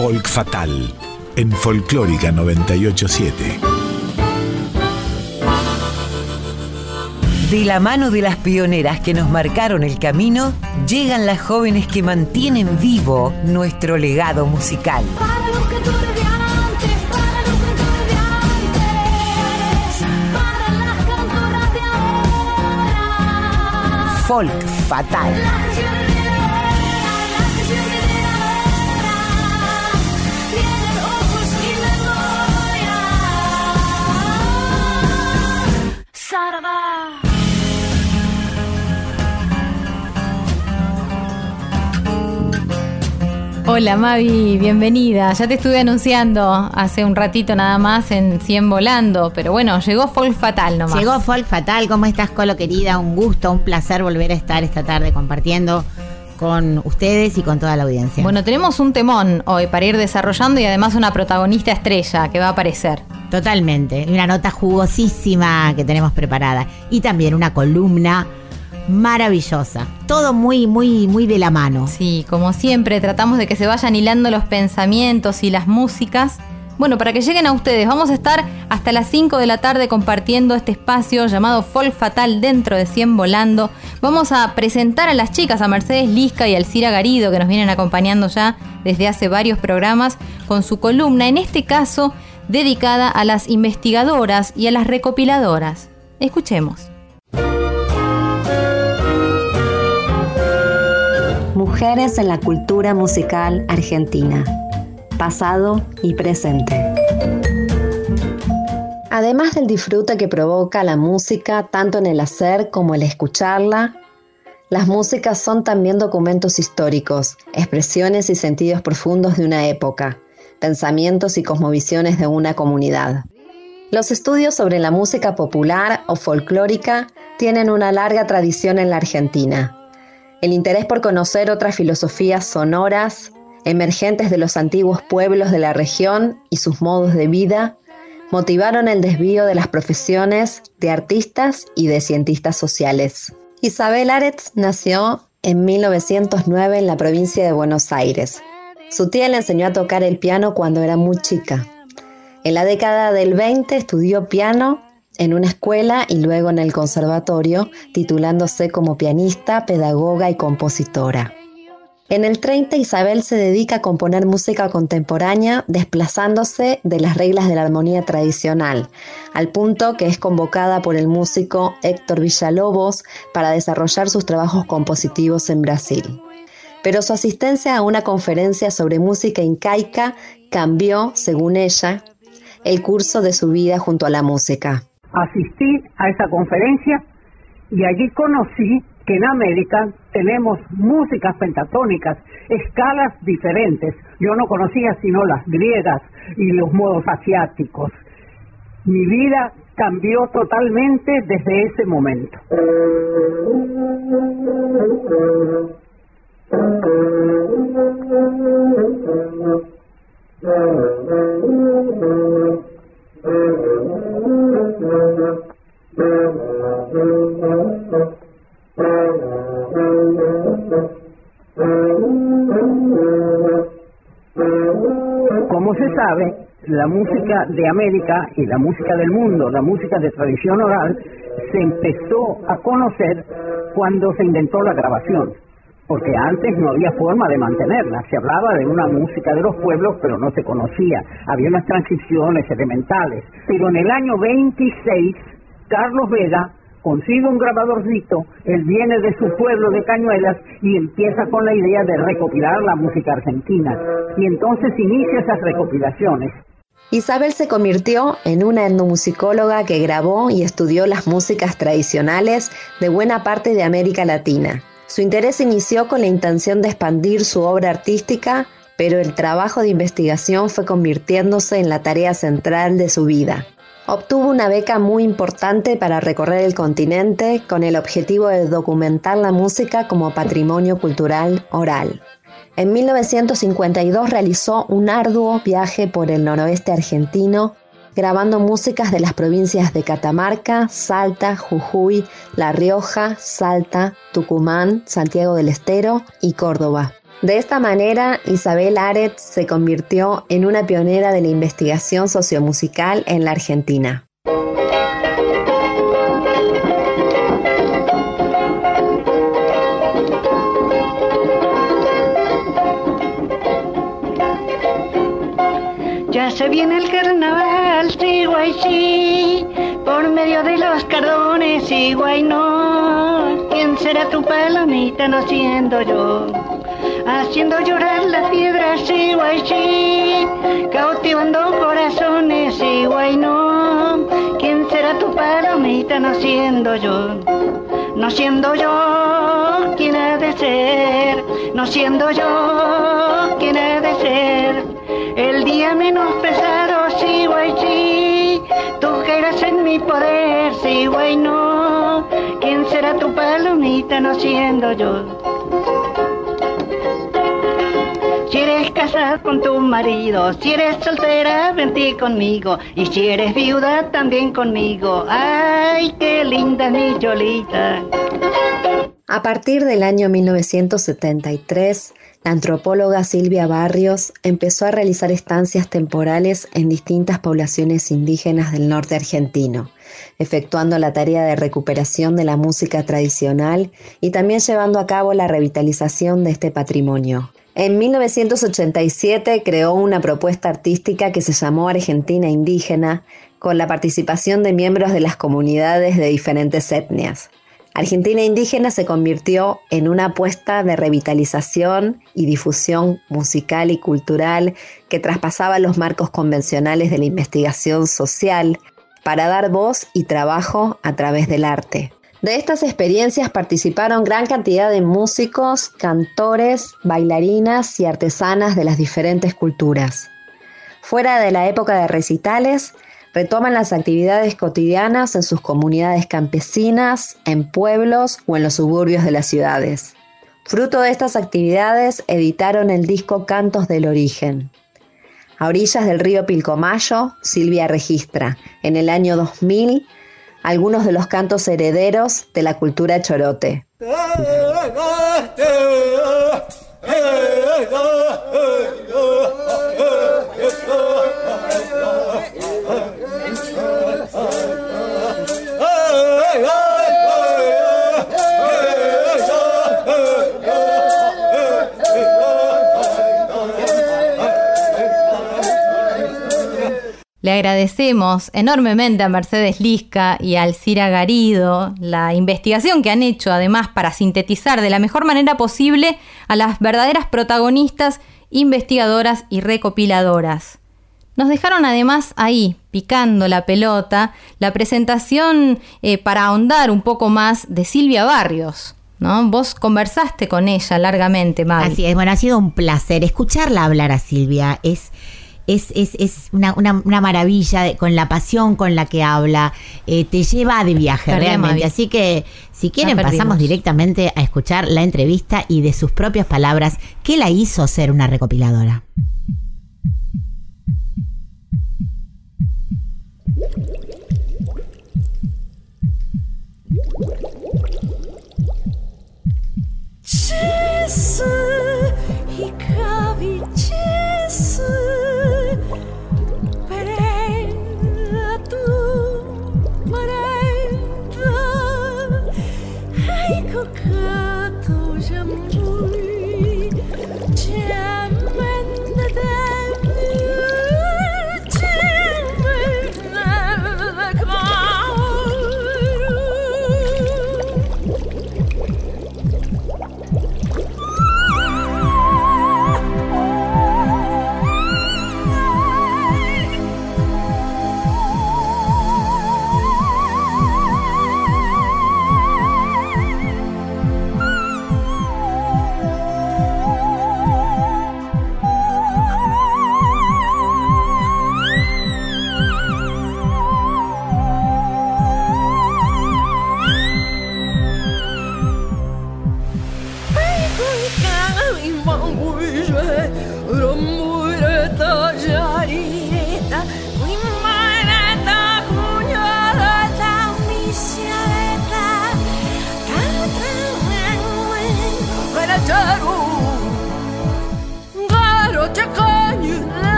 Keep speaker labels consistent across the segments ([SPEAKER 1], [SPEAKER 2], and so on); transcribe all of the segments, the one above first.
[SPEAKER 1] Folk Fatal en Folclórica 987.
[SPEAKER 2] De la mano de las pioneras que nos marcaron el camino, llegan las jóvenes que mantienen vivo nuestro legado musical.
[SPEAKER 3] Para los
[SPEAKER 4] Hola Mavi, bienvenida. Ya te estuve anunciando hace un ratito nada más en 100 volando, pero bueno, llegó Folk Fatal nomás.
[SPEAKER 5] Llegó Folk Fatal, ¿cómo estás, Colo querida? Un gusto, un placer volver a estar esta tarde compartiendo con ustedes y con toda la audiencia.
[SPEAKER 4] Bueno, tenemos un temón hoy para ir desarrollando y además una protagonista estrella que va a aparecer.
[SPEAKER 5] Totalmente, una nota jugosísima que tenemos preparada y también una columna maravillosa. Todo muy, muy, muy de la mano.
[SPEAKER 4] Sí, como siempre, tratamos de que se vayan hilando los pensamientos y las músicas. Bueno, para que lleguen a ustedes, vamos a estar hasta las 5 de la tarde compartiendo este espacio llamado Folk Fatal dentro de 100 Volando. Vamos a presentar a las chicas, a Mercedes Lisca y a Alcira Garido, que nos vienen acompañando ya desde hace varios programas con su columna, en este caso dedicada a las investigadoras y a las recopiladoras. Escuchemos.
[SPEAKER 6] Mujeres en la cultura musical argentina, pasado y presente. Además del disfrute que provoca la música tanto en el hacer como el escucharla, las músicas son también documentos históricos, expresiones y sentidos profundos de una época, pensamientos y cosmovisiones de una comunidad. Los estudios sobre la música popular o folclórica tienen una larga tradición en la Argentina. El interés por conocer otras filosofías sonoras, emergentes de los antiguos pueblos de la región y sus modos de vida, motivaron el desvío de las profesiones de artistas y de cientistas sociales. Isabel Aretz nació en 1909 en la provincia de Buenos Aires. Su tía le enseñó a tocar el piano cuando era muy chica. En la década del 20 estudió piano en una escuela y luego en el conservatorio, titulándose como pianista, pedagoga y compositora. En el 30 Isabel se dedica a componer música contemporánea desplazándose de las reglas de la armonía tradicional, al punto que es convocada por el músico Héctor Villalobos para desarrollar sus trabajos compositivos en Brasil. Pero su asistencia a una conferencia sobre música incaica cambió, según ella, el curso de su vida junto a la música.
[SPEAKER 7] Asistí a esa conferencia y allí conocí que en América tenemos músicas pentatónicas, escalas diferentes. Yo no conocía sino las griegas y los modos asiáticos. Mi vida cambió totalmente desde ese momento. Como se sabe, la música de América y la música del mundo, la música de tradición oral, se empezó a conocer cuando se inventó la grabación, porque antes no había forma de mantenerla. Se hablaba de una música de los pueblos, pero no se conocía. Había unas transiciones elementales. Pero en el año 26, Carlos Vega consigue un grabadorcito, él viene de su pueblo de Cañuelas y empieza con la idea de recopilar la música argentina. Y entonces inicia esas recopilaciones.
[SPEAKER 6] Isabel se convirtió en una etnomusicóloga que grabó y estudió las músicas tradicionales de buena parte de América Latina. Su interés inició con la intención de expandir su obra artística, pero el trabajo de investigación fue convirtiéndose en la tarea central de su vida. Obtuvo una beca muy importante para recorrer el continente con el objetivo de documentar la música como patrimonio cultural oral. En 1952 realizó un arduo viaje por el noroeste argentino, grabando músicas de las provincias de Catamarca, Salta, Jujuy, La Rioja, Salta, Tucumán, Santiago del Estero y Córdoba. De esta manera, Isabel Aret se convirtió en una pionera de la investigación sociomusical en la Argentina.
[SPEAKER 8] Ya se viene el carnaval, sí, guay, sí, por medio de los cardones, sí, guay, no. ¿Quién será tu palomita, no siendo yo? Haciendo llorar la piedra, sí, guay, sí, cautivando corazones, sí, guay, no. ¿Quién será tu palomita, no siendo yo? No siendo yo, ¿quién ha de ser? No siendo yo, ¿quién ha de ser? El día menos pesado, mi poder, sí, guay, no. ¿Quién será tu palomita, no siendo yo? Si eres casada con tu marido, si eres soltera, vente conmigo. Y si eres viuda, también conmigo. Ay, qué linda mi Yolita.
[SPEAKER 6] A partir del año 1973, la antropóloga Silvia Barrios empezó a realizar estancias temporales en distintas poblaciones indígenas del norte argentino, efectuando la tarea de recuperación de la música tradicional y también llevando a cabo la revitalización de este patrimonio. En 1987 creó una propuesta artística que se llamó Argentina Indígena, con la participación de miembros de las comunidades de diferentes etnias. Argentina Indígena se convirtió en una apuesta de revitalización y difusión musical y cultural que traspasaba los marcos convencionales de la investigación social para dar voz y trabajo a través del arte. De estas experiencias participaron gran cantidad de músicos, cantores, bailarinas y artesanas de las diferentes culturas. Fuera de la época de recitales, retoman las actividades cotidianas en sus comunidades campesinas, en pueblos o en los suburbios de las ciudades. Fruto de estas actividades editaron el disco Cantos del Origen. A orillas del río Pilcomayo, Silvia registra, en el año 2000, algunos de los cantos herederos de la cultura chorote.
[SPEAKER 4] Le agradecemos enormemente a Mercedes Lisca y a Alcira Garido la investigación que han hecho además para sintetizar de la mejor manera posible a las verdaderas protagonistas, investigadoras y recopiladoras. Nos dejaron además ahí, picando la pelota, la presentación eh, para ahondar un poco más de Silvia Barrios. ¿No? Vos conversaste con ella largamente, Mavi.
[SPEAKER 5] Así es, bueno, ha sido un placer escucharla hablar a Silvia. Es, es, es, es una, una- una maravilla de- con la pasión con la que habla. eh, te lleva de viaje realmente.
[SPEAKER 4] Mavi.
[SPEAKER 5] Así que, si quieren, pasamos directamente a escuchar la entrevista y de sus propias palabras, ¿qué la hizo ser una recopiladora?
[SPEAKER 3] Ciekawi ciesy Prenda tu Prenda
[SPEAKER 9] Hej kokato,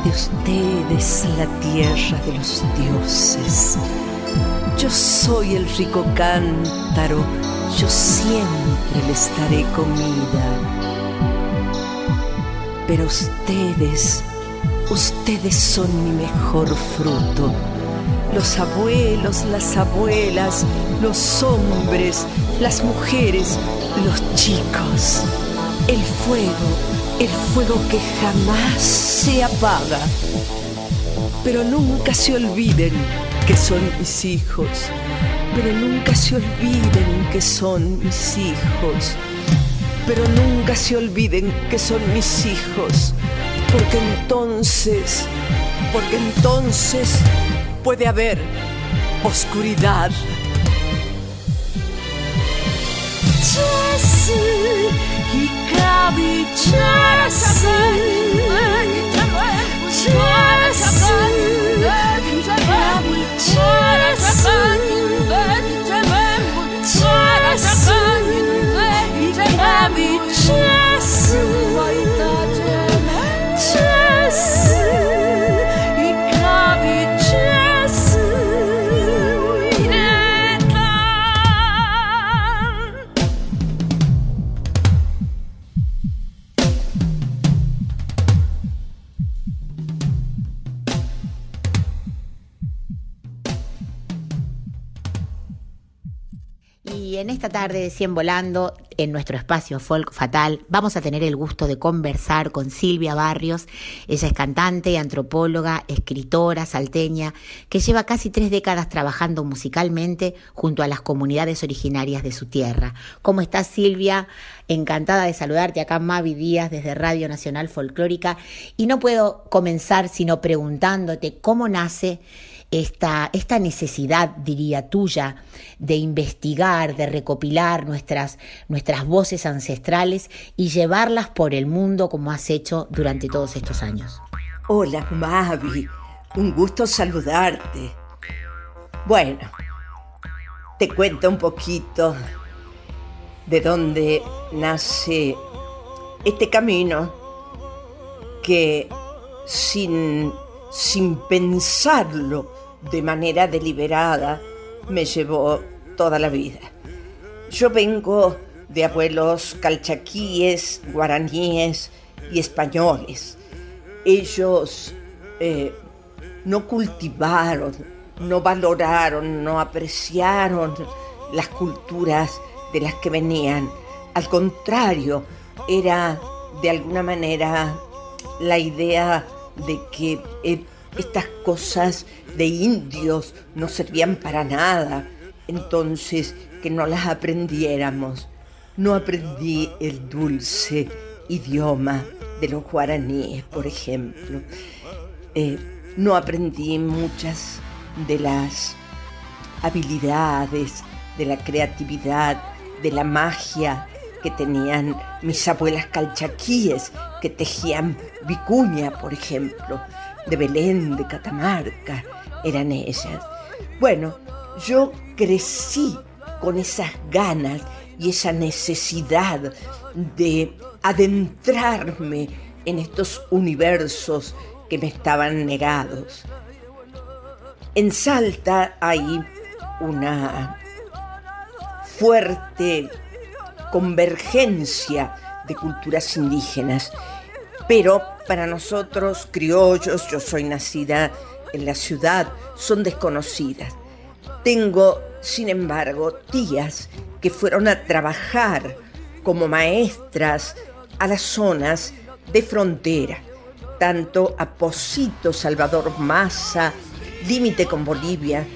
[SPEAKER 9] de ustedes, la tierra de los dioses. Yo soy el rico cántaro, yo siempre les daré comida. Pero ustedes, ustedes son mi mejor fruto. Los abuelos, las abuelas, los hombres, las mujeres, los chicos. El fuego, el fuego que jamás se apaga. Pero nunca se olviden que son mis hijos. Pero nunca se olviden que son mis hijos. Pero nunca se olviden que son mis hijos. Porque entonces, porque entonces puede haber oscuridad.
[SPEAKER 5] 가비 찰스 찰스 가비 en esta tarde de 100 Volando, en nuestro espacio Folk Fatal, vamos a tener el gusto de conversar con Silvia Barrios. Ella es cantante, antropóloga, escritora salteña, que lleva casi tres décadas trabajando musicalmente junto a las comunidades originarias de su tierra. ¿Cómo estás, Silvia? Encantada de saludarte acá, Mavi Díaz, desde Radio Nacional Folclórica. Y no puedo comenzar sino preguntándote cómo nace esta, esta necesidad, diría tuya, de investigar, de recopilar nuestras, nuestras voces ancestrales y llevarlas por el mundo como has hecho durante todos estos años.
[SPEAKER 9] Hola, Mavi. Un gusto saludarte. Bueno, te cuento un poquito de dónde nace este camino que sin, sin pensarlo de manera deliberada me llevó toda la vida. Yo vengo de abuelos calchaquíes, guaraníes y españoles. Ellos eh, no cultivaron, no valoraron, no apreciaron las culturas de las que venían. Al contrario, era de alguna manera la idea de que estas cosas de indios no servían para nada, entonces que no las aprendiéramos. No aprendí el dulce idioma de los guaraníes, por ejemplo. Eh, no aprendí muchas de las habilidades, de la creatividad, de la magia que tenían mis abuelas calchaquíes, que tejían vicuña, por ejemplo de Belén, de Catamarca, eran ellas. Bueno, yo crecí con esas ganas y esa necesidad de adentrarme en estos universos que me estaban negados. En Salta hay una fuerte convergencia de culturas indígenas, pero para nosotros, criollos, yo soy nacida en la ciudad, son desconocidas. Tengo, sin embargo, tías que fueron a trabajar como maestras a las zonas de frontera, tanto a Posito, Salvador Massa, límite con Bolivia,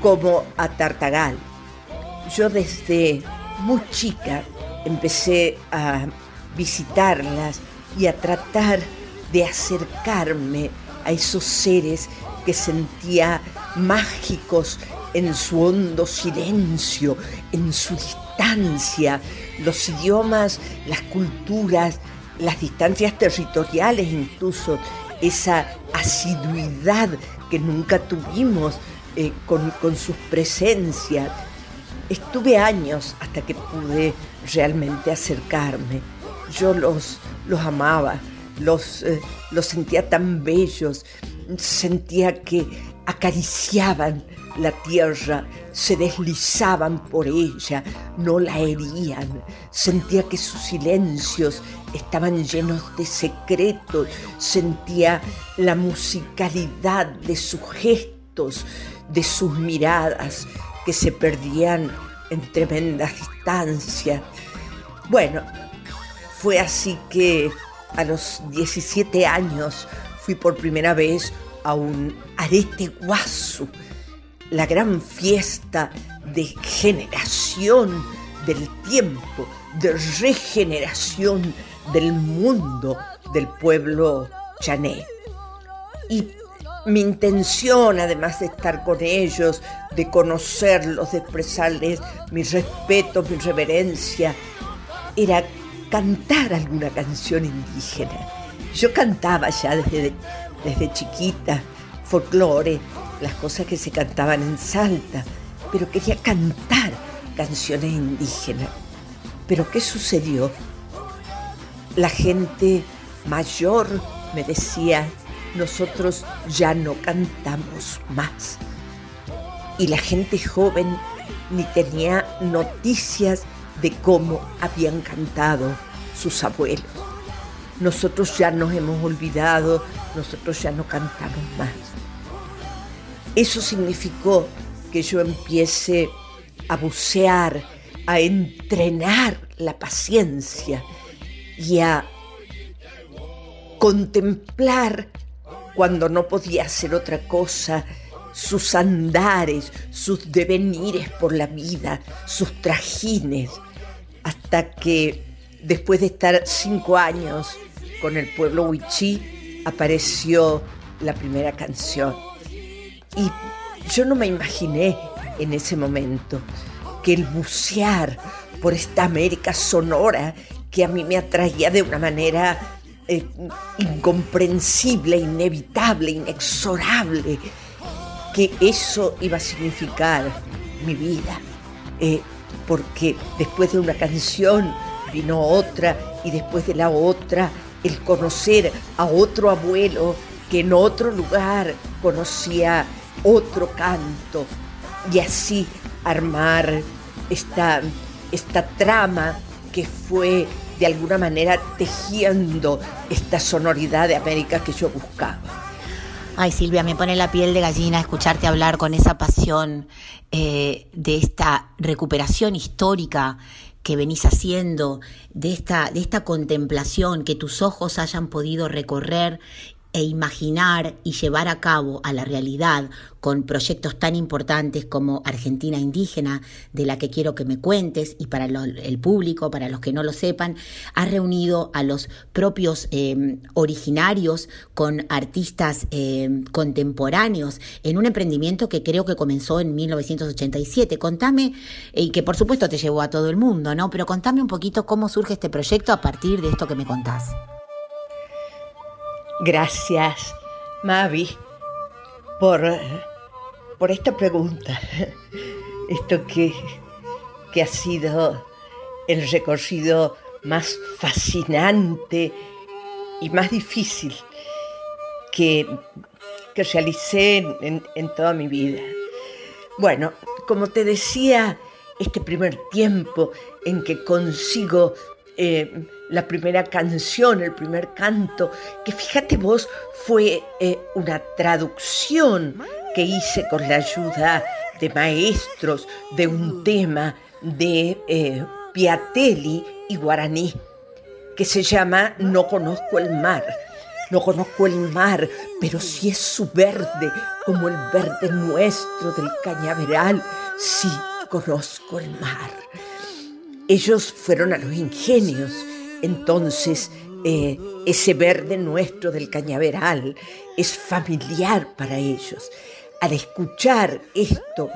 [SPEAKER 9] como a Tartagal. Yo desde muy chica empecé a visitarlas y a tratar de acercarme a esos seres que sentía mágicos en su hondo silencio, en su distancia, los idiomas, las culturas, las distancias territoriales incluso, esa asiduidad que nunca tuvimos eh, con, con sus presencias. Estuve años hasta que pude realmente acercarme. Yo los, los amaba, los, eh, los sentía tan bellos, sentía que acariciaban la tierra, se deslizaban por ella, no la herían, sentía que sus silencios estaban llenos de secretos, sentía la musicalidad de sus gestos, de sus miradas que se perdían en tremendas distancias. Bueno, fue así que a los 17 años fui por primera vez a un arete guasu, la gran fiesta de generación del tiempo, de regeneración del mundo del pueblo chané. Y mi intención, además de estar con ellos, de conocerlos, de expresarles mi respeto, mi reverencia, era cantar alguna canción indígena. Yo cantaba ya desde, desde chiquita, folclore, las cosas que se cantaban en Salta, pero quería cantar canciones indígenas. Pero ¿qué sucedió? La gente mayor me decía, nosotros ya no cantamos más. Y la gente joven ni tenía noticias de cómo habían cantado sus abuelos. Nosotros ya nos hemos olvidado, nosotros ya no cantamos más. Eso significó que yo empiece a bucear, a entrenar la paciencia y a contemplar cuando no podía hacer otra cosa sus andares, sus devenires por la vida, sus trajines, hasta que después de estar cinco años con el pueblo huichí, apareció la primera canción. Y yo no me imaginé en ese momento que el bucear por esta América sonora que a mí me atraía de una manera eh, incomprensible, inevitable, inexorable, que eso iba a significar mi vida. Eh, porque después de una canción vino otra y después de la otra el conocer a otro abuelo que en otro lugar conocía otro canto y así armar esta, esta trama que fue de alguna manera tejiendo esta sonoridad de América que yo buscaba.
[SPEAKER 5] Ay, Silvia, me pone la piel de gallina escucharte hablar con esa pasión eh, de esta recuperación histórica que venís haciendo, de esta, de esta contemplación, que tus ojos hayan podido recorrer e imaginar y llevar a cabo a la realidad con proyectos tan importantes como Argentina Indígena, de la que quiero que me cuentes, y para lo- el público, para los que no lo sepan, has reunido a los propios eh, originarios con artistas eh, contemporáneos en un emprendimiento que creo que comenzó en 1987. Contame, y que por supuesto te llevó a todo el mundo, ¿no? Pero contame un poquito cómo surge este proyecto a partir de esto que me contás.
[SPEAKER 9] Gracias, Mavi, por, por esta pregunta. Esto que, que ha sido el recorrido más fascinante y más difícil que, que realicé en, en- en toda mi vida. Bueno, como te decía, este primer tiempo en que consigo eh, la primera canción, el primer canto, que fíjate vos fue eh, una traducción que hice con la ayuda de maestros de un tema de eh, Piatelli y Guaraní, que se llama No conozco el mar. No conozco el mar, pero sí es su verde, como el verde nuestro del cañaveral. Sí conozco el mar. Ellos fueron a los ingenios, entonces eh, ese verde nuestro del cañaveral es familiar para ellos. Al escuchar esto,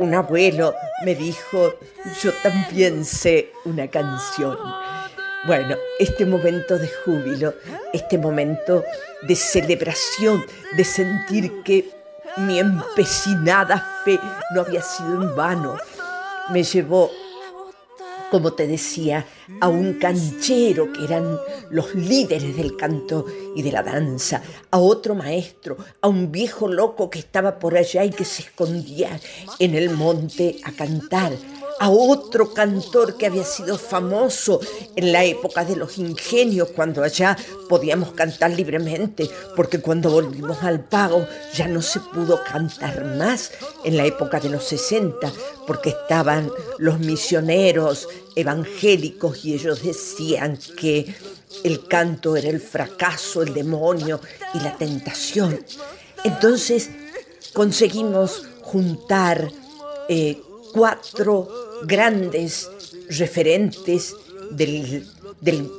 [SPEAKER 9] un abuelo me dijo, yo también sé una canción. Bueno, este momento de júbilo, este momento de celebración, de sentir que mi empecinada fe no había sido en vano, me llevó como te decía, a un canchero que eran los líderes del canto y de la danza, a otro maestro, a un viejo loco que estaba por allá y que se escondía en el monte a cantar, a otro cantor que había sido famoso en la época de los ingenios, cuando allá podíamos cantar libremente, porque cuando volvimos al pago ya no se pudo cantar más en la época de los 60, porque estaban los misioneros evangélicos y ellos decían que el canto era el fracaso, el demonio y la tentación. Entonces conseguimos juntar eh, cuatro grandes referentes del, del,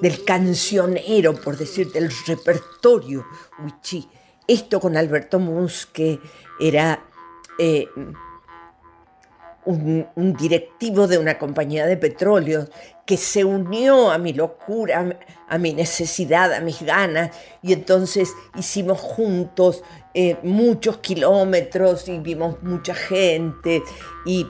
[SPEAKER 9] del cancionero, por decir, del repertorio wichí. Esto con Alberto Mus, que era eh, un, un directivo de una compañía de petróleo que se unió a mi locura, a mi necesidad, a mis ganas, y entonces hicimos juntos eh, muchos kilómetros y vimos mucha gente y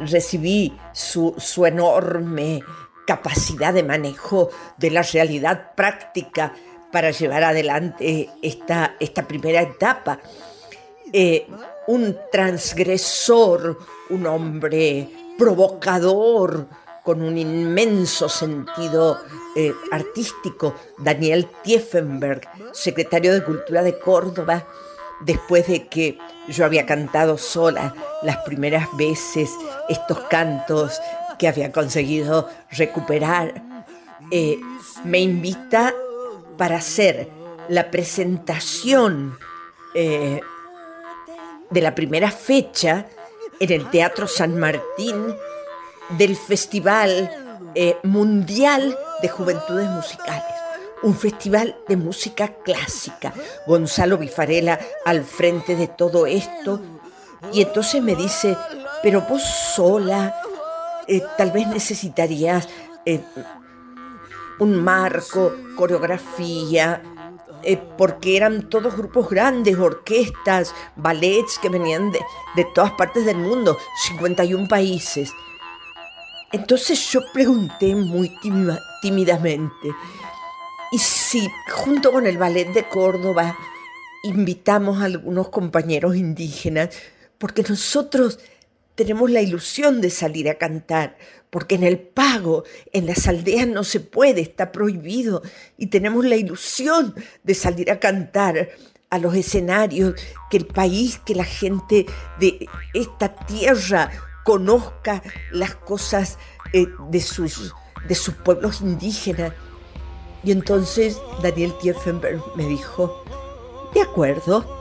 [SPEAKER 9] recibí su, su enorme capacidad de manejo de la realidad práctica para llevar adelante esta, esta primera etapa. Eh, un transgresor, un hombre provocador, con un inmenso sentido eh, artístico, Daniel Tieffenberg, secretario de Cultura de Córdoba, después de que yo había cantado sola las primeras veces estos cantos que había conseguido recuperar, eh, me invita para hacer la presentación eh, de la primera fecha en el Teatro San Martín del Festival eh, Mundial de Juventudes Musicales, un festival de música clásica. Gonzalo Bifarela al frente de todo esto. Y entonces me dice, pero vos sola eh, tal vez necesitarías eh, un marco, coreografía, eh, porque eran todos grupos grandes, orquestas, ballets que venían de, de todas partes del mundo, 51 países. Entonces yo pregunté muy tímida- tímidamente, ¿y si junto con el ballet de Córdoba invitamos a algunos compañeros indígenas? Porque nosotros tenemos la ilusión de salir a cantar, porque en el pago, en las aldeas no se puede, está prohibido, y tenemos la ilusión de salir a cantar a los escenarios, que el país, que la gente de esta tierra conozca las cosas eh, de, sus, de sus pueblos indígenas. Y entonces Daniel Tieffenberg me dijo, de acuerdo,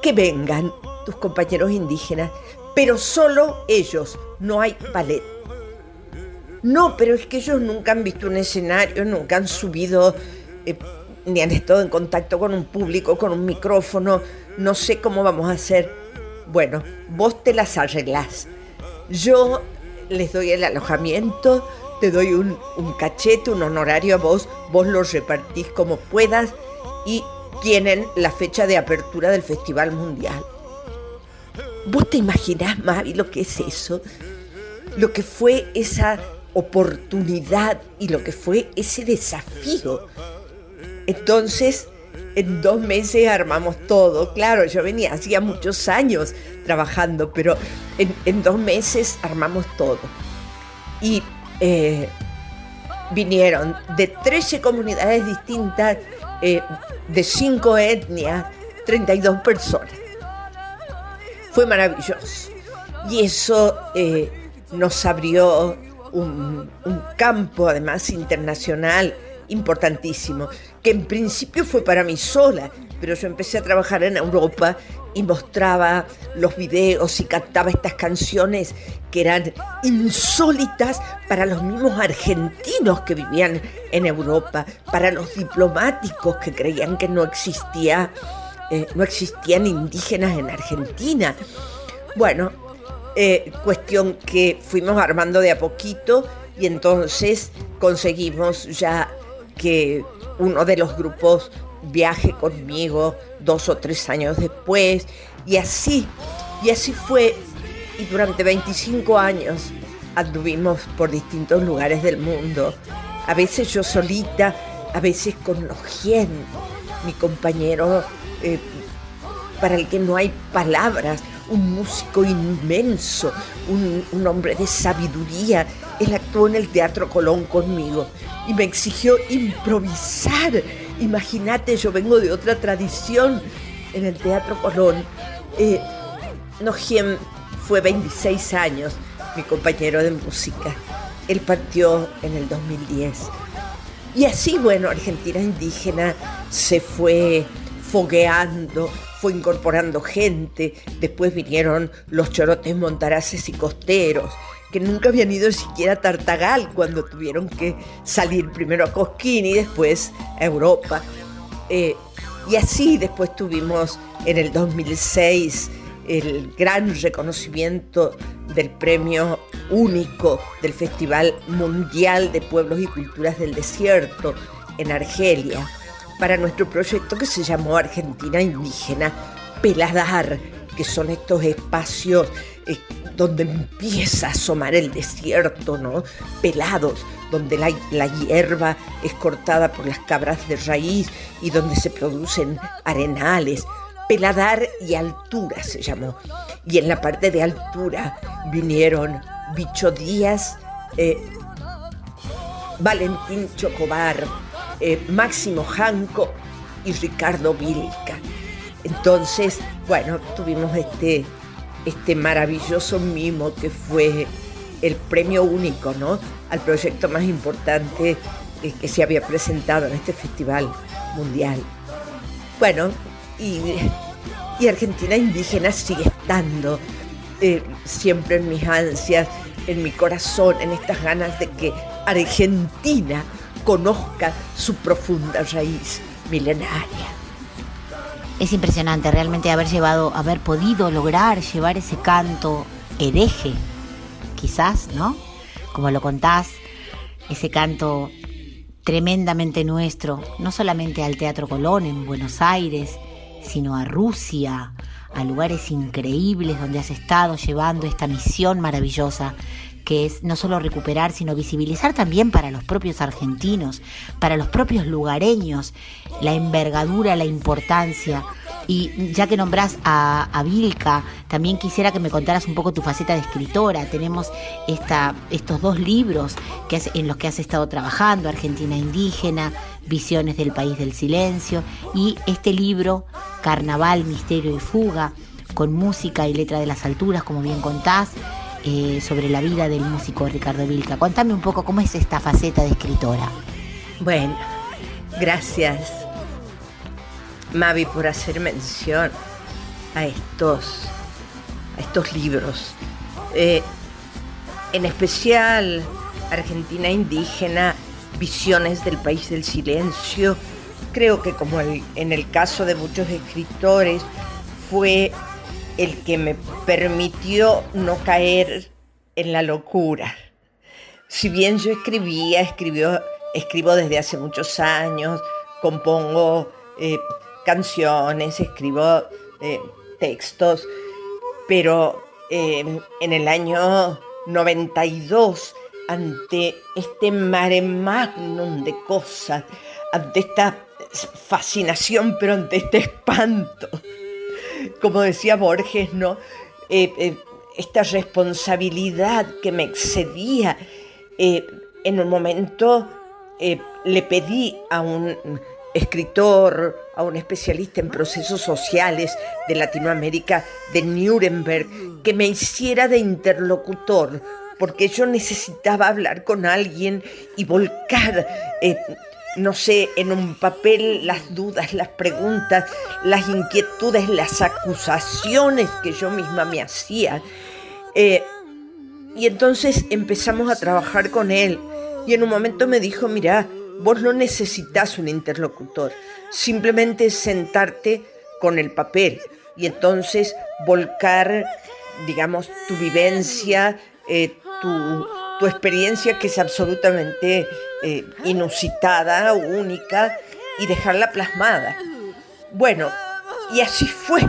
[SPEAKER 9] que vengan tus compañeros indígenas, pero solo ellos, no hay ballet. No, pero es que ellos nunca han visto un escenario, nunca han subido, eh, ni han estado en contacto con un público, con un micrófono, no sé cómo vamos a hacer. Bueno, vos te las arreglás. Yo les doy el alojamiento, te doy un, un cachete, un honorario a vos, vos los repartís como puedas y tienen la fecha de apertura del Festival Mundial. ¿Vos te imaginás, Mavi, lo que es eso? Lo que fue esa oportunidad y lo que fue ese desafío. Entonces, en dos meses armamos todo. Claro, yo venía hacía muchos años trabajando, pero en, dos meses armamos todo. Y eh, vinieron de 13 comunidades distintas, eh, de cinco etnias, 32 personas. Fue maravilloso. Y eso eh, nos abrió un, un campo, además internacional, importantísimo, que en principio fue para mí sola, pero yo empecé a trabajar en Europa y mostraba los videos y cantaba estas canciones que eran insólitas para los mismos argentinos que vivían en Europa, para los diplomáticos que creían que no existía, eh, no existían indígenas en Argentina. Bueno, eh, cuestión que fuimos armando de a poquito y entonces conseguimos ya que uno de los grupos viaje conmigo dos o tres años después y así, y así fue y durante 25 años anduvimos por distintos lugares del mundo. A veces yo solita, a veces con Nojien, mi compañero eh, para el que no hay palabras, un músico inmenso, un, hombre de sabiduría. Él actuó en el Teatro Colón conmigo y me exigió improvisar. Imagínate, yo vengo de otra tradición en el Teatro Colón. Eh, fue 26 años mi compañero de música. Él partió en el 2010. Y así, bueno, Argentina Indígena se fue fogueando, fue incorporando gente. Después vinieron los chorotes montaraces y costeros, que nunca habían ido siquiera a Tartagal cuando tuvieron que salir primero a Cosquín y después a Europa. Eh, y así después tuvimos en el 2006 el gran reconocimiento del premio único del Festival Mundial de Pueblos y Culturas del Desierto en Argelia para nuestro proyecto que se llamó Argentina Indígena Peladar, que son estos espacios eh, donde empieza a asomar el desierto, ¿no? Pelados, donde la, la hierba es cortada por las cabras de raíz y donde se producen arenales. Peladar y altura se llamó. Y en la parte de altura vinieron Bicho Díaz, eh, Valentín Chocobar, eh, Máximo Janco y Ricardo Vilca. Entonces, bueno, tuvimos este, este maravilloso mimo que fue el premio único, ¿no? Al proyecto más importante eh, que se había presentado en este festival mundial. Bueno, y, y Argentina Indígena sigue estando eh, siempre en mis ansias, en mi corazón, en estas ganas de que Argentina conozca su profunda raíz milenaria.
[SPEAKER 5] Es impresionante realmente haber llevado, haber podido lograr llevar ese canto hereje, quizás, ¿no? Como lo contás, ese canto tremendamente nuestro, no solamente al Teatro Colón en Buenos Aires, sino a Rusia, a lugares increíbles donde has estado llevando esta misión maravillosa que es no solo recuperar, sino visibilizar también para los propios argentinos, para los propios lugareños, la envergadura, la importancia. Y ya que nombrás a, Vilca, también quisiera que me contaras un poco tu faceta de escritora. Tenemos esta, estos dos libros que en los que has estado trabajando, Argentina Indígena, Visiones del País del Silencio, y este libro, Carnaval, Misterio y Fuga, con música y letra de las alturas, como bien contás, eh, sobre la vida del músico Ricardo Vilca. Contame un poco cómo es esta faceta de escritora.
[SPEAKER 9] Bueno, gracias, Mavi, por hacer mención a estos, a estos libros. Eh, en especial, Argentina Indígena, Visiones del País del Silencio. Creo que como en el caso de muchos escritores, fue el que me permitió no caer en la locura. Si bien yo escribía, escribió, escribo desde hace muchos años, compongo eh, canciones, escribo eh, textos, pero eh, en el año 92, ante este mare magnum de cosas, ante esta fascinación, pero ante este espanto, como decía Borges, ¿no? Eh, eh, esta responsabilidad que me excedía, eh, en un momento le pedí a un escritor, a un especialista en procesos sociales de Latinoamérica, de Nuremberg, que me hiciera de interlocutor, porque yo necesitaba hablar con alguien y volcar, no sé, en un papel las dudas, las preguntas, las inquietudes, las acusaciones que yo misma me hacía. Eh, y entonces empezamos a trabajar con él. Y en un momento me dijo, mira, vos no necesitas un interlocutor, simplemente sentarte con el papel y entonces volcar, digamos, tu vivencia, eh, tu, tu experiencia que es absolutamente eh, inusitada, única, y dejarla plasmada. Bueno, y así fue.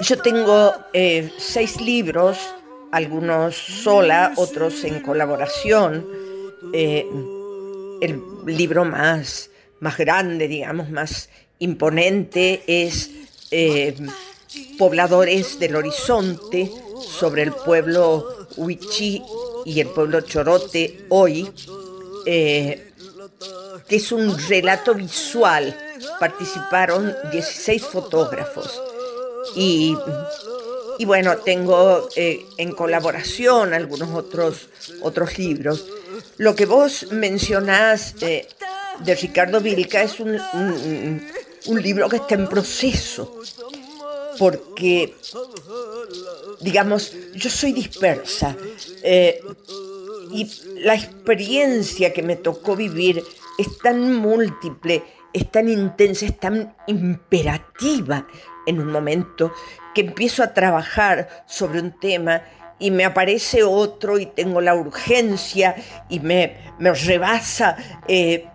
[SPEAKER 9] Yo tengo eh, seis libros, algunos sola, otros en colaboración. Eh, el libro más, más grande, digamos, más imponente es Pobladores del Horizonte sobre el pueblo Huichí y el pueblo Chorote hoy, eh, que es un relato visual. Participaron 16 fotógrafos. Y, y bueno, tengo eh, en colaboración algunos otros, otros libros. Lo que vos mencionás eh, de Ricardo Vilca es un, un- un libro que está en proceso, porque, digamos, yo soy dispersa eh, y la experiencia que me tocó vivir es tan múltiple, es tan intensa, es tan imperativa en un momento que empiezo a trabajar sobre un tema y me aparece otro y tengo la urgencia y me, me rebasa, eh,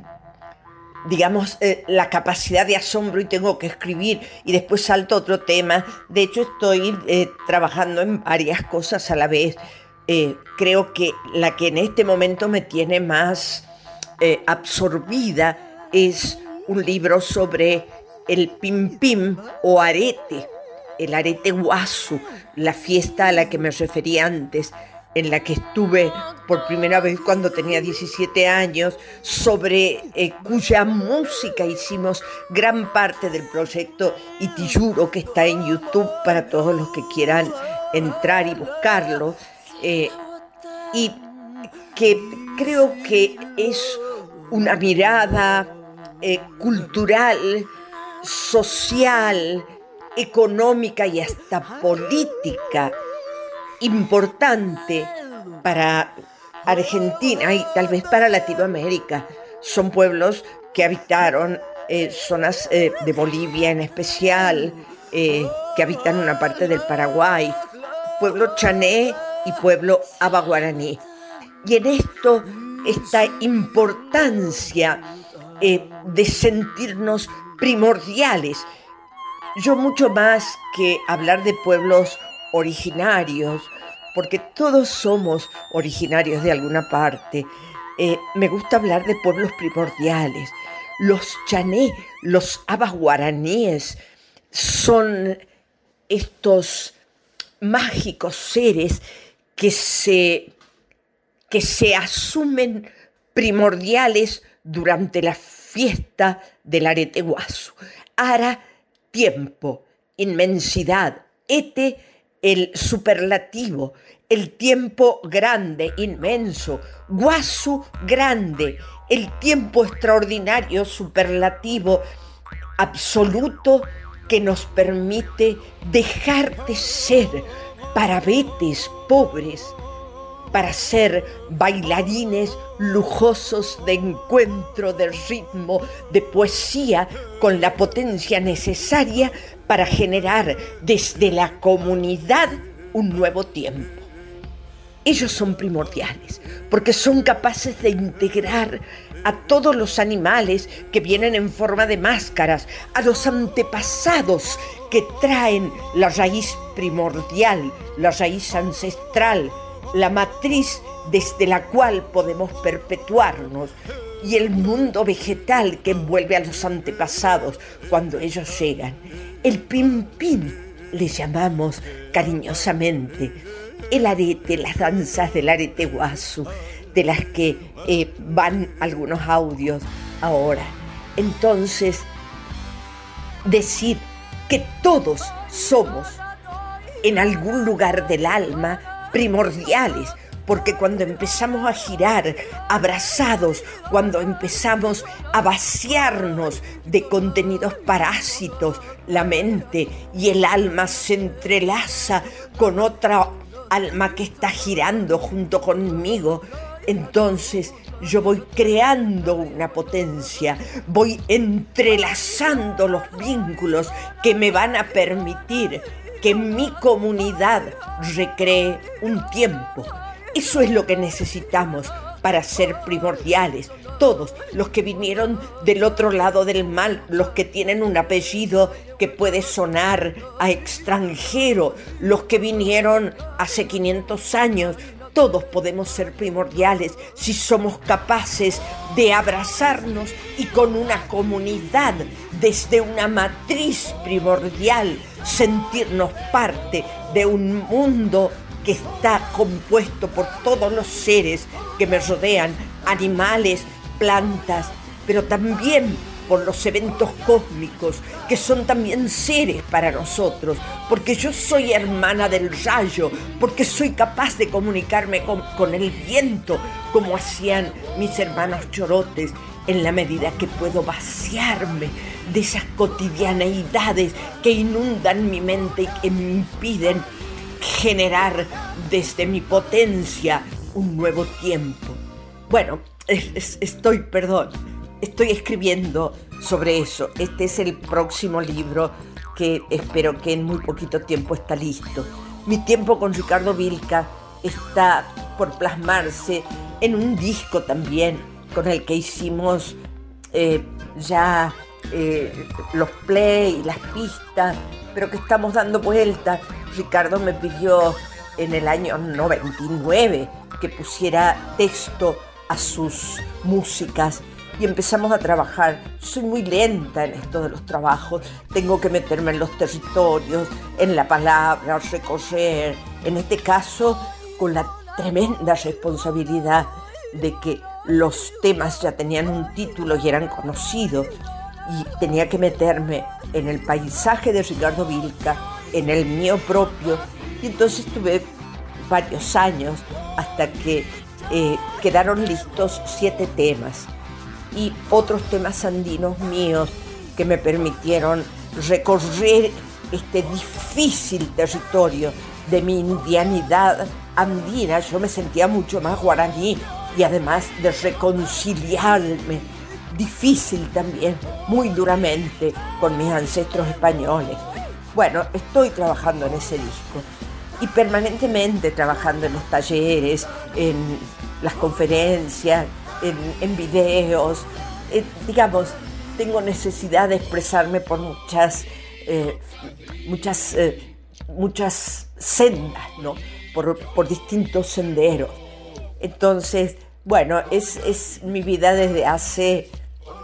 [SPEAKER 9] digamos, eh, la capacidad de asombro y tengo que escribir y después salto otro tema. De hecho, estoy eh, trabajando en varias cosas a la vez. Eh, creo que la que en este momento me tiene más absorbida es un libro sobre el pim pim o arete, el arete guasu, la fiesta a la que me referí antes, en la que estuve por primera vez cuando tenía 17 años, sobre eh, cuya música hicimos gran parte del proyecto Itiyuro, que está en YouTube para todos los que quieran entrar y buscarlo. eh, y que creo que es una mirada eh, cultural, social, económica y hasta política importante para Argentina y tal vez para Latinoamérica. Son pueblos que habitaron eh, zonas eh, de Bolivia en especial, eh, que habitan una parte del Paraguay, pueblo chané y pueblo abaguaraní. Y en esto, esta importancia de sentirnos primordiales. Yo mucho más que hablar de pueblos originarios, porque todos somos originarios de alguna parte, eh, me gusta hablar de pueblos primordiales. Los chané, los abas guaraníes, son estos mágicos seres que se, que se asumen primordiales durante la fiesta del arete guasu. Ara, tiempo, inmensidad, ete, el superlativo, el tiempo grande, inmenso, guasu, grande, el tiempo extraordinario, superlativo, absoluto que nos permite dejar de ser parabetes pobres para ser bailarines lujosos de encuentro, de ritmo, de poesía, con la potencia necesaria para generar desde la comunidad un nuevo tiempo. Ellos son primordiales porque son capaces de integrar a todos los animales que vienen en forma de máscaras, a los antepasados que traen la raíz primordial, la raíz ancestral, la matriz desde la cual podemos perpetuarnos y el mundo vegetal que envuelve a los antepasados cuando ellos llegan. El pim pim le llamamos cariñosamente el arete, las danzas del arete guasu, de las que eh, van algunos audios ahora. Entonces, decir que todos somos en algún lugar del alma primordiales, porque cuando empezamos a girar abrazados, cuando empezamos a vaciarnos de contenidos parásitos, la mente y el alma se entrelaza con otra alma que está girando junto conmigo, entonces yo voy creando una potencia, voy entrelazando los vínculos que me van a permitir que mi comunidad recree un tiempo. Eso es lo que necesitamos para ser primordiales. Todos los que vinieron del otro lado del mal, los que tienen un apellido que puede sonar a extranjero, los que vinieron hace 500 años, todos podemos ser primordiales si somos capaces de abrazarnos y con una comunidad desde una matriz primordial sentirnos parte de un mundo que está compuesto por todos los seres que me rodean, animales, plantas, pero también por los eventos cósmicos, que son también seres para nosotros, porque yo soy hermana del rayo, porque soy capaz de comunicarme con, el viento, como hacían mis hermanos chorotes, en la medida que puedo vaciarme de esas cotidianeidades que inundan mi mente y que me impiden generar desde mi potencia un nuevo tiempo. Bueno, es- es- estoy, perdón, estoy escribiendo sobre eso. Este es el próximo libro que espero que en muy poquito tiempo está listo. Mi tiempo con Ricardo Vilca está por plasmarse en un disco también con el que hicimos eh, ya eh, los play las pistas, pero que estamos dando vueltas. Ricardo me pidió en el año 99 que pusiera texto a sus músicas y empezamos a trabajar. Soy muy lenta en esto de los trabajos, tengo que meterme en los territorios, en la palabra, recorrer, en este caso con la tremenda responsabilidad de que los temas ya tenían un título y eran conocidos y tenía que meterme en el paisaje de Ricardo Vilca, en el mío propio y entonces tuve varios años hasta que eh, quedaron listos siete temas y otros temas andinos míos que me permitieron recorrer este difícil territorio de mi indianidad andina. Yo me sentía mucho más guaraní y además de reconciliarme, difícil también, muy duramente con mis ancestros españoles. Bueno, estoy trabajando en ese disco y permanentemente trabajando en los talleres, en las conferencias, en, videos. Eh, digamos, tengo necesidad de expresarme por muchas, eh, muchas, eh, muchas sendas, ¿no? Por, distintos senderos. Entonces, bueno, es, mi vida desde hace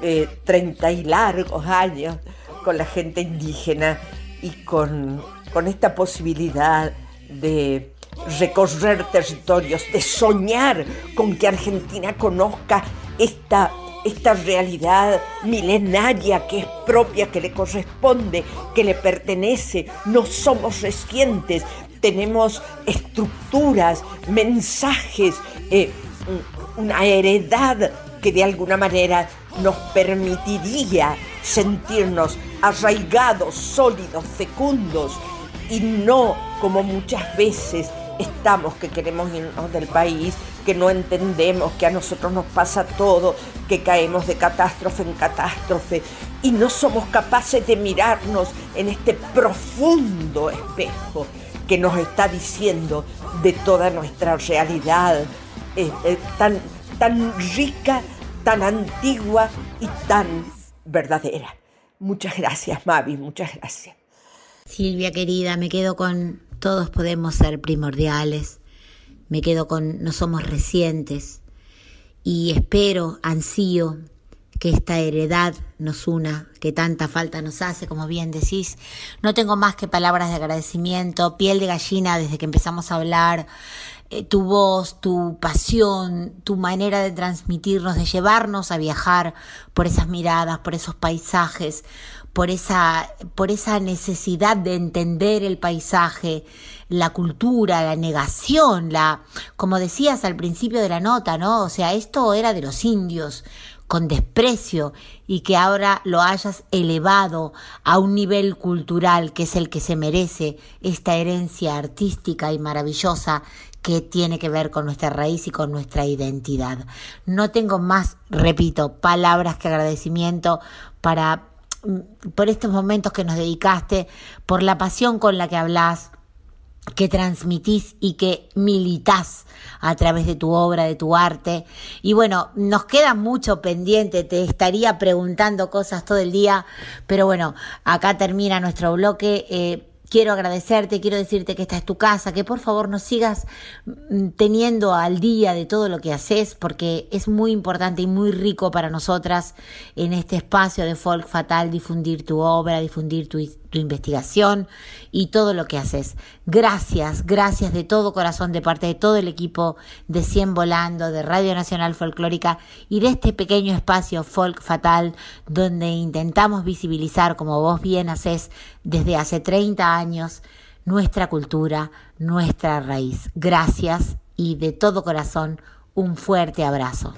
[SPEAKER 9] eh, 30 y largos años con la gente indígena y con, con esta posibilidad de recorrer territorios, de soñar con que Argentina conozca esta, esta realidad milenaria que es propia, que le corresponde, que le pertenece. No somos recientes, tenemos estructuras, mensajes, eh, una heredad que de alguna manera nos permitiría sentirnos arraigados, sólidos, fecundos y no como muchas veces estamos que queremos irnos del país, que no entendemos que a nosotros nos pasa todo, que caemos de catástrofe en catástrofe y no somos capaces de mirarnos en este profundo espejo que nos está diciendo de toda nuestra realidad eh, eh, tan, tan rica, tan antigua y tan verdadera. Muchas gracias, Mavi, muchas gracias.
[SPEAKER 5] Silvia querida, me quedo con todos podemos ser primordiales, me quedo con no somos recientes y espero, ansío que esta heredad nos una, que tanta falta nos hace, como bien decís. No tengo más que palabras de agradecimiento, piel de gallina desde que empezamos a hablar, eh, tu voz, tu pasión, tu manera de transmitirnos, de llevarnos a viajar por esas miradas, por esos paisajes, por esa, por esa necesidad de entender el paisaje, la cultura, la negación, la, como decías al principio de la nota, ¿no? O sea, esto era de los indios, con desprecio, y que ahora lo hayas elevado a un nivel cultural que es el que se merece esta herencia artística y maravillosa que tiene que ver con nuestra raíz y con nuestra identidad. No tengo más, repito, palabras que agradecimiento para por estos momentos que nos dedicaste, por la pasión con la que hablas,
[SPEAKER 3] que transmitís y que militás a través de tu obra, de tu arte. Y bueno, nos queda mucho pendiente, te estaría preguntando cosas todo el día, pero bueno, acá termina nuestro bloque. Eh, quiero agradecerte, quiero decirte que esta es tu casa, que por favor nos sigas mm, teniendo al día de todo lo que haces, porque es muy importante y muy rico para nosotras en este espacio de Folk Fatal difundir tu obra, difundir tu, tu investigación y todo lo que haces. Gracias, gracias de todo corazón de parte de todo el equipo de 100 Volando, de Radio Nacional Folclórica y de este pequeño espacio Folk Fatal donde intentamos visibilizar, como vos bien haces desde hace 30 años, nuestra cultura, nuestra raíz. Gracias y de todo corazón un fuerte abrazo.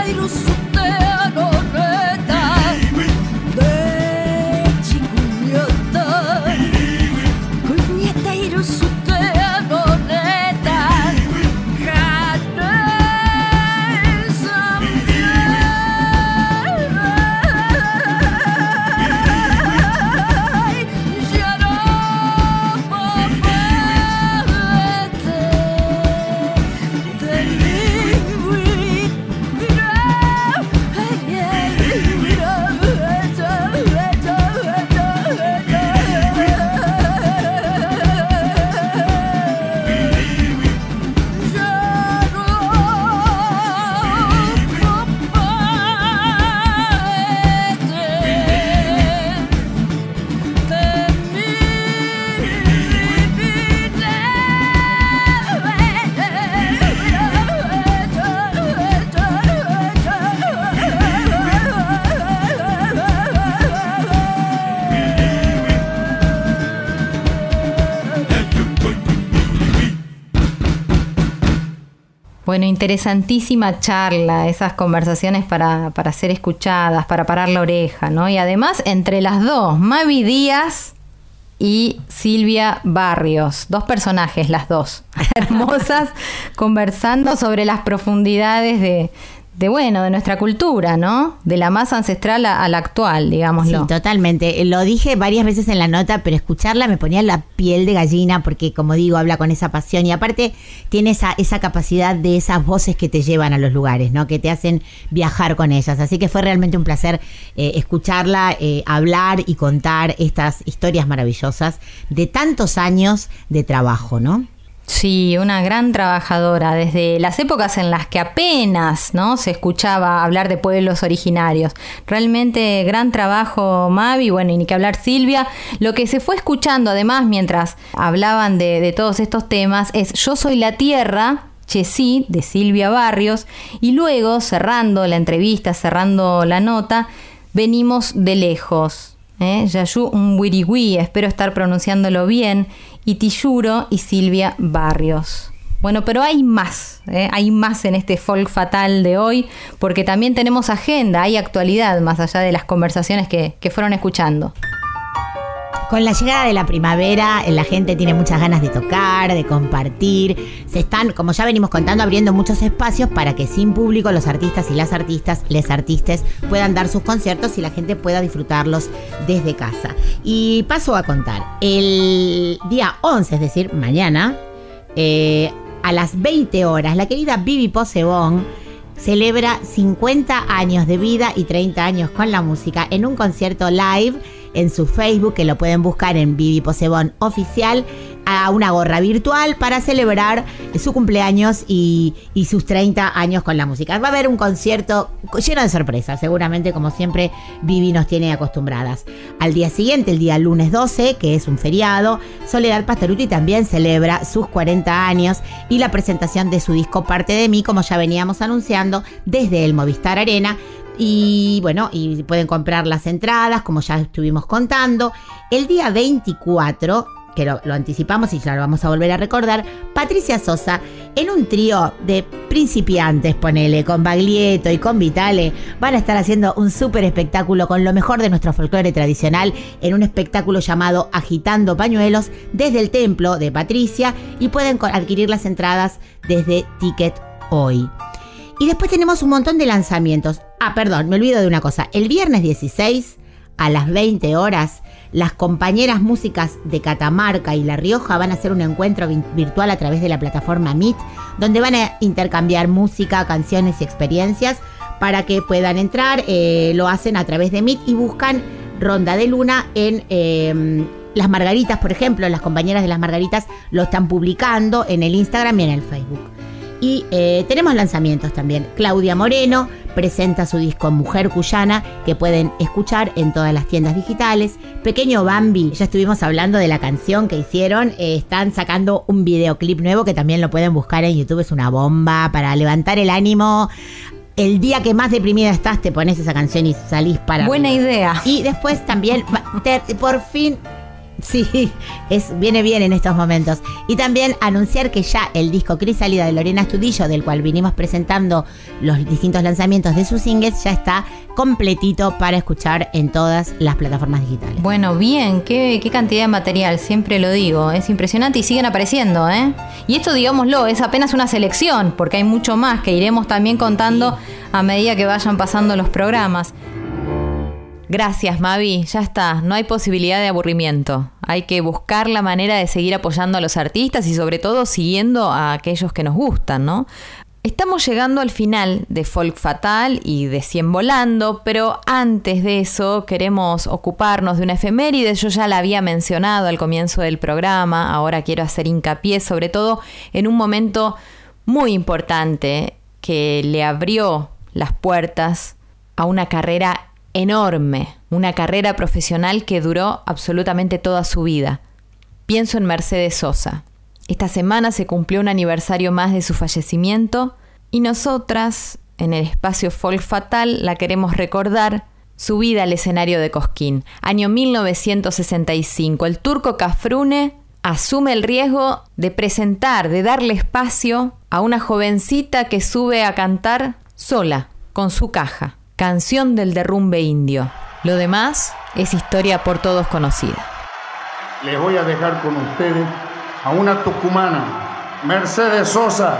[SPEAKER 4] ayrı interesantísima charla, esas conversaciones para, para ser escuchadas, para parar la oreja, ¿no? Y además, entre las dos, Mavi Díaz y Silvia Barrios, dos personajes, las dos, hermosas, conversando sobre las profundidades de, de, bueno, de nuestra cultura, ¿no? De la más ancestral a, la actual, digámoslo.
[SPEAKER 5] Sí, totalmente. Lo dije varias veces en la nota, pero escucharla me ponía la piel de gallina porque, como digo, habla con esa pasión y aparte tiene esa, esa capacidad de esas voces que te llevan a los lugares, ¿no? Que te hacen viajar con ellas. Así que fue realmente un placer eh, escucharla, eh, hablar y contar estas historias maravillosas de tantos años de trabajo, ¿no?
[SPEAKER 4] Sí, una gran trabajadora, desde las épocas en las que apenas ¿no? se escuchaba hablar de pueblos originarios. Realmente gran trabajo Mavi, bueno, y ni que hablar Silvia. Lo que se fue escuchando además mientras hablaban de, de todos estos temas es Yo soy la tierra, Chesí, de Silvia Barrios, y luego, cerrando la entrevista, cerrando la nota, venimos de lejos. ¿eh? Yayu Mwiriwi, espero estar pronunciándolo bien, y Tiyuro y Silvia Barrios. Bueno, pero hay más, ¿eh? hay más en este folk fatal de hoy, porque también tenemos agenda, hay actualidad más allá de las conversaciones que, que fueron escuchando.
[SPEAKER 5] Con la llegada de la primavera, la gente tiene muchas ganas de tocar, de compartir. Se están, como ya venimos contando, abriendo muchos espacios para que sin público los artistas y las artistas, les artistas, puedan dar sus conciertos y la gente pueda disfrutarlos desde casa. Y paso a contar. El día 11, es decir, mañana, eh, a las 20 horas, la querida Vivi Posebón celebra 50 años de vida y 30 años con la música en un concierto live en su Facebook, que lo pueden buscar en Vivi Posebón Oficial, a una gorra virtual para celebrar su cumpleaños y, y, sus 30 años con la música. Va a haber un concierto lleno de sorpresas, seguramente como siempre Vivi nos tiene acostumbradas. Al día siguiente, el día lunes 12, que es un feriado, Soledad Pastoruti también celebra sus 40 años y la presentación de su disco Parte de mí, como ya veníamos anunciando, desde el Movistar Arena. Y bueno, y pueden comprar las entradas, como ya estuvimos contando. El día 24 que lo, anticipamos y ya lo vamos a volver a recordar, Patricia Sosa en un trío de principiantes, ponele, con Baglietto y con Vitale, van a estar haciendo un súper espectáculo con lo mejor de nuestro folclore tradicional en un espectáculo llamado Agitando Pañuelos desde el templo de Patricia y pueden adquirir las entradas desde Ticket Hoy. Y después tenemos un montón de lanzamientos. Ah, perdón, me olvido de una cosa. El viernes 16 a las 20 horas las compañeras músicas de Catamarca y La Rioja van a hacer un encuentro virtual a través de la plataforma Meet, donde van a intercambiar música, canciones y experiencias para que puedan entrar. Eh, lo hacen a través de Meet y buscan Ronda de Luna en... Eh, las Margaritas, por ejemplo, las compañeras de las Margaritas lo están publicando en el Instagram y en el Facebook. Y eh, tenemos lanzamientos también. Claudia Moreno presenta su disco Mujer Cuyana, que pueden escuchar en todas las tiendas digitales. Pequeño Bambi, ya estuvimos hablando de la canción que hicieron. Eh, están sacando un videoclip nuevo que también lo pueden buscar en YouTube. Es una bomba para levantar el ánimo. El día que más deprimida estás, te pones esa canción y salís para.
[SPEAKER 4] Buena arriba. idea.
[SPEAKER 5] Y después también, por fin, Sí, es, viene bien en estos momentos. Y también anunciar que ya el disco Crisálida de Lorena Estudillo, del cual vinimos presentando los distintos lanzamientos de sus singles, ya está completito para escuchar en todas las plataformas digitales.
[SPEAKER 4] Bueno, bien, qué, qué cantidad de material, siempre lo digo, es impresionante y siguen apareciendo, ¿eh? Y esto, digámoslo, es apenas una selección, porque hay mucho más que iremos también contando sí. a medida que vayan pasando los programas. Gracias, Mavi. Ya está. No hay posibilidad de aburrimiento. Hay que buscar la manera de seguir apoyando a los artistas y sobre todo siguiendo a aquellos que nos gustan, ¿no? Estamos llegando al final de Folk Fatal y de Cien Volando, pero antes de eso queremos ocuparnos de una efeméride. Yo ya la había mencionado al comienzo del programa, ahora quiero hacer hincapié sobre todo en un momento muy importante que le abrió las puertas a una carrera enorme, una carrera profesional que duró absolutamente toda su vida. Pienso en Mercedes Sosa. Esta semana se cumplió un aniversario más de su fallecimiento y nosotras, en el espacio Folk Fatal, la queremos recordar su vida al escenario de Cosquín. Año 1965. El turco Cafrune asume el riesgo de presentar, de darle espacio a una jovencita que sube a cantar sola, con su caja. Canción del derrumbe indio. Lo demás es historia por todos conocida.
[SPEAKER 10] Les voy a dejar con ustedes a una tucumana, Mercedes Sosa.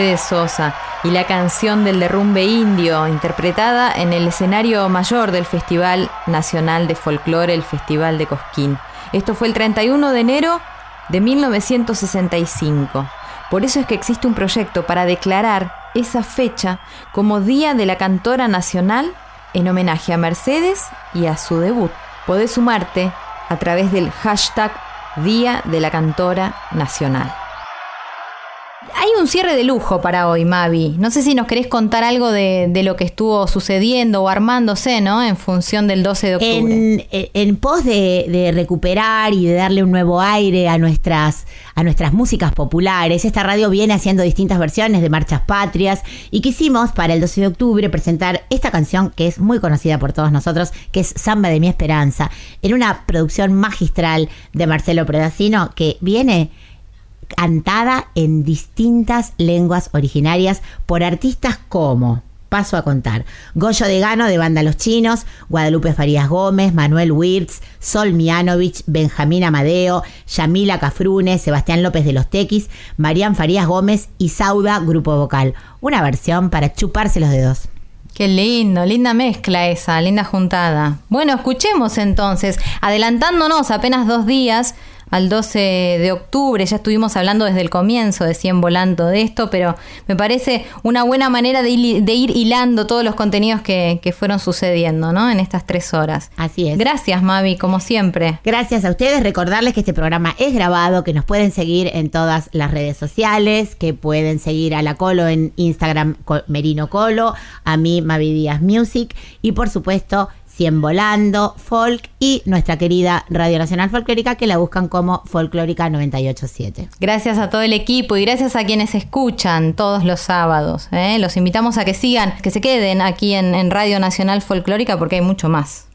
[SPEAKER 4] Mercedes Sosa y la canción del derrumbe indio, interpretada en el escenario mayor del Festival Nacional de Folclore, el Festival de Cosquín. Esto fue el 31 de enero de 1965. Por eso es que existe un proyecto para declarar esa fecha como Día de la Cantora Nacional en homenaje a Mercedes y a su debut. Podés sumarte a través del hashtag Día de la Cantora Nacional. Hay un cierre de lujo para hoy, Mavi. No sé si nos querés contar algo de, lo que estuvo sucediendo o armándose, ¿no? En función del 12 de octubre.
[SPEAKER 5] En, en- en pos de, de recuperar y de darle un nuevo aire a nuestras, a nuestras músicas populares, esta radio viene haciendo distintas versiones de marchas patrias y quisimos para el 12 de octubre presentar esta canción que es muy conocida por todos nosotros, que es Samba de mi Esperanza, en una producción magistral de Marcelo Predacino que viene cantada en distintas lenguas originarias por artistas como, paso a contar, Goyo de Gano de Banda Los Chinos, Guadalupe Farías Gómez, Manuel Wirtz, Sol Mianovich, Benjamín Amadeo, Yamila Cafrune, Sebastián López de los Tequis, Marían Farías Gómez y Sauda Grupo Vocal. Una versión para chuparse los dedos.
[SPEAKER 4] Qué lindo, linda mezcla esa, linda juntada. Bueno, escuchemos entonces, adelantándonos apenas dos días al 12 de octubre, ya estuvimos hablando desde el comienzo de 100 volando de esto, pero me parece una buena manera de, ir hilando todos los contenidos que, que fueron sucediendo, ¿no? En estas tres horas.
[SPEAKER 5] Así es.
[SPEAKER 4] Gracias, Mavi, como siempre.
[SPEAKER 5] Gracias a ustedes. Recordarles que este programa es grabado, que nos pueden seguir en todas las redes sociales, que pueden seguir a la Colo en Instagram Merino Colo, a mí Mavi Díaz Music y por supuesto 100 Volando, Folk y nuestra querida Radio Nacional Folclórica que la buscan como Folclórica 987.
[SPEAKER 4] Gracias a todo el equipo y gracias a quienes escuchan todos los sábados. ¿eh? Los invitamos a que sigan, que se queden aquí en, en Radio Nacional Folclórica porque hay mucho más.